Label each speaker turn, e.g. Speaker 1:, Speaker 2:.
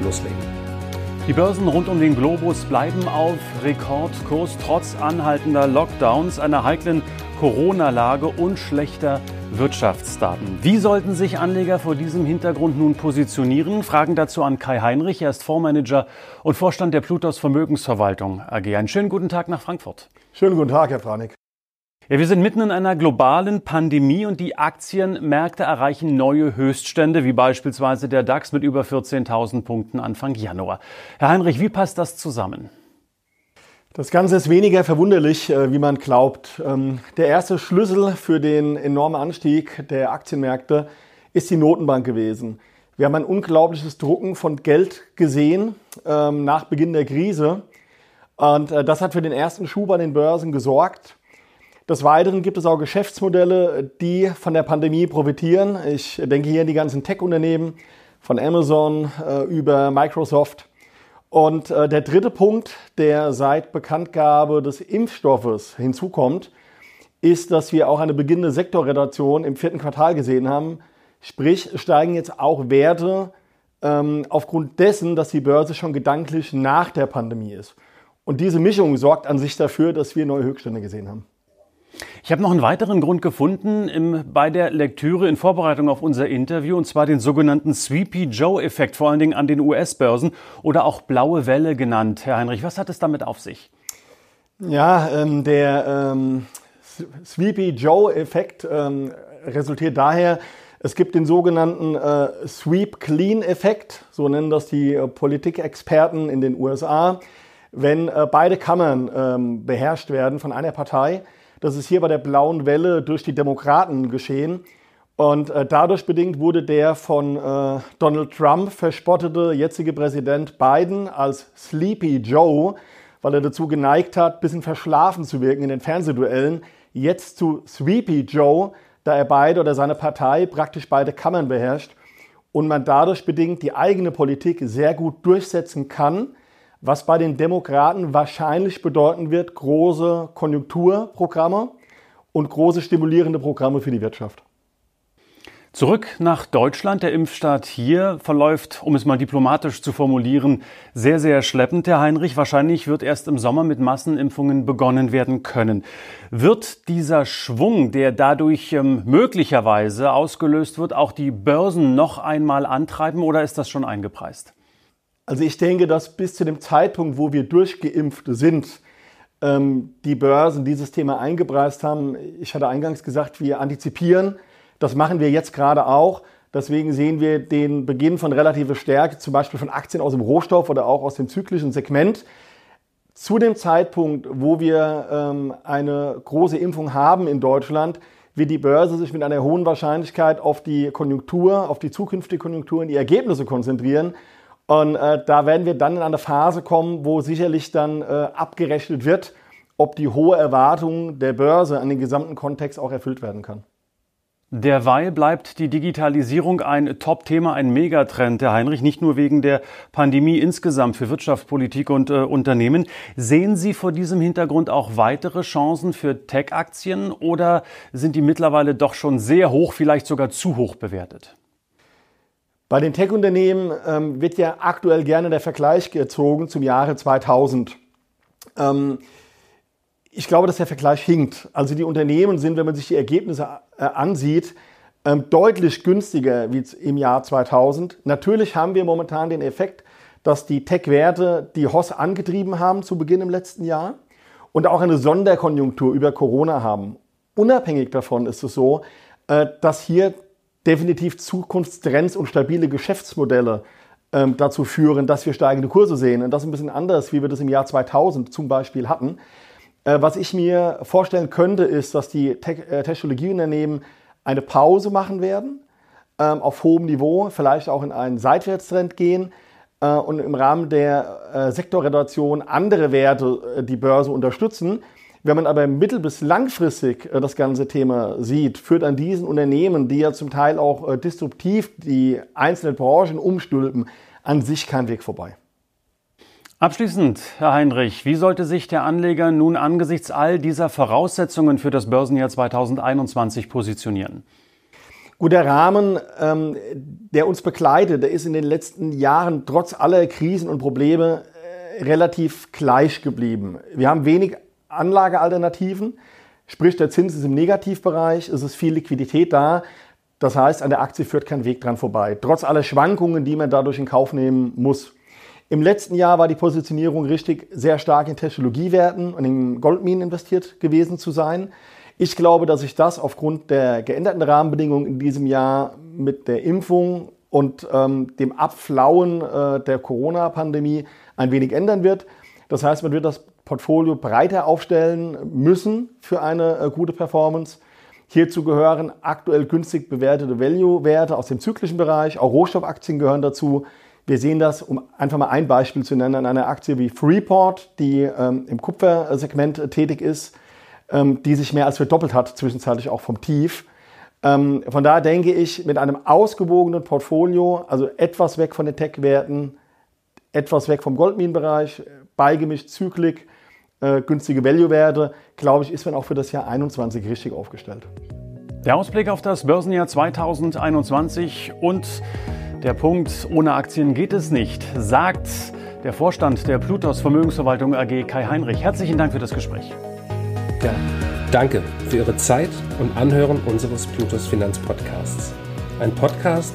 Speaker 1: loslegen.
Speaker 2: Die Börsen rund um den Globus bleiben auf Rekordkurs trotz anhaltender Lockdowns, einer heiklen Corona-Lage und schlechter Wirtschaftsdaten. Wie sollten sich Anleger vor diesem Hintergrund nun positionieren? Fragen dazu an Kai Heinrich. Er ist Fondsmanager und Vorstand der Plutos Vermögensverwaltung AG. Einen schönen guten Tag nach Frankfurt.
Speaker 3: Schönen guten Tag, Herr Franik.
Speaker 2: Ja, wir sind mitten in einer globalen Pandemie und die Aktienmärkte erreichen neue Höchststände, wie beispielsweise der DAX mit über 14.000 Punkten Anfang Januar. Herr Heinrich, wie passt das zusammen?
Speaker 3: Das Ganze ist weniger verwunderlich, äh, wie man glaubt. Ähm, der erste Schlüssel für den enormen Anstieg der Aktienmärkte ist die Notenbank gewesen. Wir haben ein unglaubliches Drucken von Geld gesehen ähm, nach Beginn der Krise. Und äh, das hat für den ersten Schub an den Börsen gesorgt. Des Weiteren gibt es auch Geschäftsmodelle, die von der Pandemie profitieren. Ich denke hier an die ganzen Tech-Unternehmen von Amazon äh, über Microsoft. Und äh, der dritte Punkt, der seit Bekanntgabe des Impfstoffes hinzukommt, ist, dass wir auch eine beginnende Sektorredaktion im vierten Quartal gesehen haben. Sprich, steigen jetzt auch Werte ähm, aufgrund dessen, dass die Börse schon gedanklich nach der Pandemie ist. Und diese Mischung sorgt an sich dafür, dass wir neue Höchststände gesehen haben.
Speaker 2: Ich habe noch einen weiteren Grund gefunden im, bei der Lektüre in Vorbereitung auf unser Interview, und zwar den sogenannten Sweepy Joe-Effekt, vor allen Dingen an den US-Börsen oder auch blaue Welle genannt. Herr Heinrich, was hat es damit auf sich?
Speaker 3: Ja, ähm, der ähm, Sweepy Joe-Effekt ähm, resultiert daher, es gibt den sogenannten äh, Sweep Clean-Effekt, so nennen das die äh, Politikexperten in den USA, wenn äh, beide Kammern ähm, beherrscht werden von einer Partei das ist hier bei der blauen Welle durch die Demokraten geschehen. Und äh, dadurch bedingt wurde der von äh, Donald Trump verspottete jetzige Präsident Biden als Sleepy Joe, weil er dazu geneigt hat, bisschen verschlafen zu wirken in den Fernsehduellen, jetzt zu Sweepy Joe, da er beide oder seine Partei praktisch beide Kammern beherrscht und man dadurch bedingt die eigene Politik sehr gut durchsetzen kann was bei den Demokraten wahrscheinlich bedeuten wird, große Konjunkturprogramme und große stimulierende Programme für die Wirtschaft.
Speaker 2: Zurück nach Deutschland. Der Impfstart hier verläuft, um es mal diplomatisch zu formulieren, sehr, sehr schleppend, Herr Heinrich. Wahrscheinlich wird erst im Sommer mit Massenimpfungen begonnen werden können. Wird dieser Schwung, der dadurch ähm, möglicherweise ausgelöst wird, auch die Börsen noch einmal antreiben oder ist das schon eingepreist?
Speaker 3: Also ich denke, dass bis zu dem Zeitpunkt, wo wir durchgeimpft sind, ähm, die Börsen dieses Thema eingepreist haben. Ich hatte eingangs gesagt, wir antizipieren. Das machen wir jetzt gerade auch. Deswegen sehen wir den Beginn von relativer Stärke, zum Beispiel von Aktien aus dem Rohstoff oder auch aus dem zyklischen Segment. Zu dem Zeitpunkt, wo wir ähm, eine große Impfung haben in Deutschland, wird die Börse sich mit einer hohen Wahrscheinlichkeit auf die Konjunktur, auf die zukünftige Konjunktur und die Ergebnisse konzentrieren und äh, da werden wir dann in eine Phase kommen, wo sicherlich dann äh, abgerechnet wird, ob die hohe Erwartung der Börse an den gesamten Kontext auch erfüllt werden kann.
Speaker 2: Derweil bleibt die Digitalisierung ein Top-Thema, ein Megatrend, Herr Heinrich, nicht nur wegen der Pandemie insgesamt für Wirtschaft, Politik und äh, Unternehmen. Sehen Sie vor diesem Hintergrund auch weitere Chancen für Tech-Aktien oder sind die mittlerweile doch schon sehr hoch, vielleicht sogar zu hoch bewertet?
Speaker 3: Bei den Tech-Unternehmen ähm, wird ja aktuell gerne der Vergleich gezogen zum Jahre 2000. Ähm, ich glaube, dass der Vergleich hinkt. Also die Unternehmen sind, wenn man sich die Ergebnisse äh, ansieht, ähm, deutlich günstiger wie im Jahr 2000. Natürlich haben wir momentan den Effekt, dass die Tech-Werte die HOS angetrieben haben zu Beginn im letzten Jahr und auch eine Sonderkonjunktur über Corona haben. Unabhängig davon ist es so, äh, dass hier definitiv Zukunftstrends und stabile Geschäftsmodelle ähm, dazu führen, dass wir steigende Kurse sehen. Und das ist ein bisschen anders, wie wir das im Jahr 2000 zum Beispiel hatten. Äh, was ich mir vorstellen könnte, ist, dass die Te äh, Technologieunternehmen eine Pause machen werden, ähm, auf hohem Niveau, vielleicht auch in einen Seitwärtstrend gehen, äh, und im Rahmen der äh, Sektorreduktion andere Werte äh, die Börse unterstützen. Wenn man aber mittel- bis langfristig das ganze Thema sieht, führt an diesen Unternehmen, die ja zum Teil auch disruptiv die einzelnen Branchen umstülpen, an sich kein Weg vorbei.
Speaker 2: Abschließend, Herr Heinrich, wie sollte sich der Anleger nun angesichts all dieser Voraussetzungen für das Börsenjahr 2021 positionieren?
Speaker 3: Gut, der Rahmen, ähm, der uns begleitet, der ist in den letzten Jahren trotz aller Krisen und Probleme äh, relativ gleich geblieben. Wir haben wenig Anlagealternativen, sprich der Zins ist im Negativbereich, es ist viel Liquidität da. Das heißt, an der Aktie führt kein Weg dran vorbei, trotz aller Schwankungen, die man dadurch in Kauf nehmen muss. Im letzten Jahr war die Positionierung richtig sehr stark in Technologiewerten und in Goldminen investiert gewesen zu sein. Ich glaube, dass sich das aufgrund der geänderten Rahmenbedingungen in diesem Jahr mit der Impfung und ähm, dem Abflauen äh, der Corona-Pandemie ein wenig ändern wird. Das heißt, man wird das Portfolio breiter aufstellen müssen für eine äh, gute Performance. Hierzu gehören aktuell günstig bewertete Value-Werte aus dem zyklischen Bereich, auch Rohstoffaktien gehören dazu. Wir sehen das, um einfach mal ein Beispiel zu nennen, an einer Aktie wie Freeport, die ähm, im Kupfersegment äh, tätig ist ähm, die sich mehr als verdoppelt hat, zwischenzeitlich auch vom Tief. Ähm, von daher denke ich, mit einem ausgewogenen Portfolio, also etwas weg von den Tech-Werten, etwas weg vom Goldminenbereich, beigemischt Zyklik, äh, günstige Value-Werte, glaube ich, ist man auch für das Jahr 2021 richtig aufgestellt.
Speaker 2: Der Ausblick auf das Börsenjahr 2021 und der Punkt, ohne Aktien geht es nicht, sagt der Vorstand der Plutos Vermögensverwaltung AG Kai Heinrich. Herzlichen Dank für das Gespräch.
Speaker 1: Gerne. Danke für Ihre Zeit und Anhören unseres Plutos Finanzpodcasts. Ein Podcast,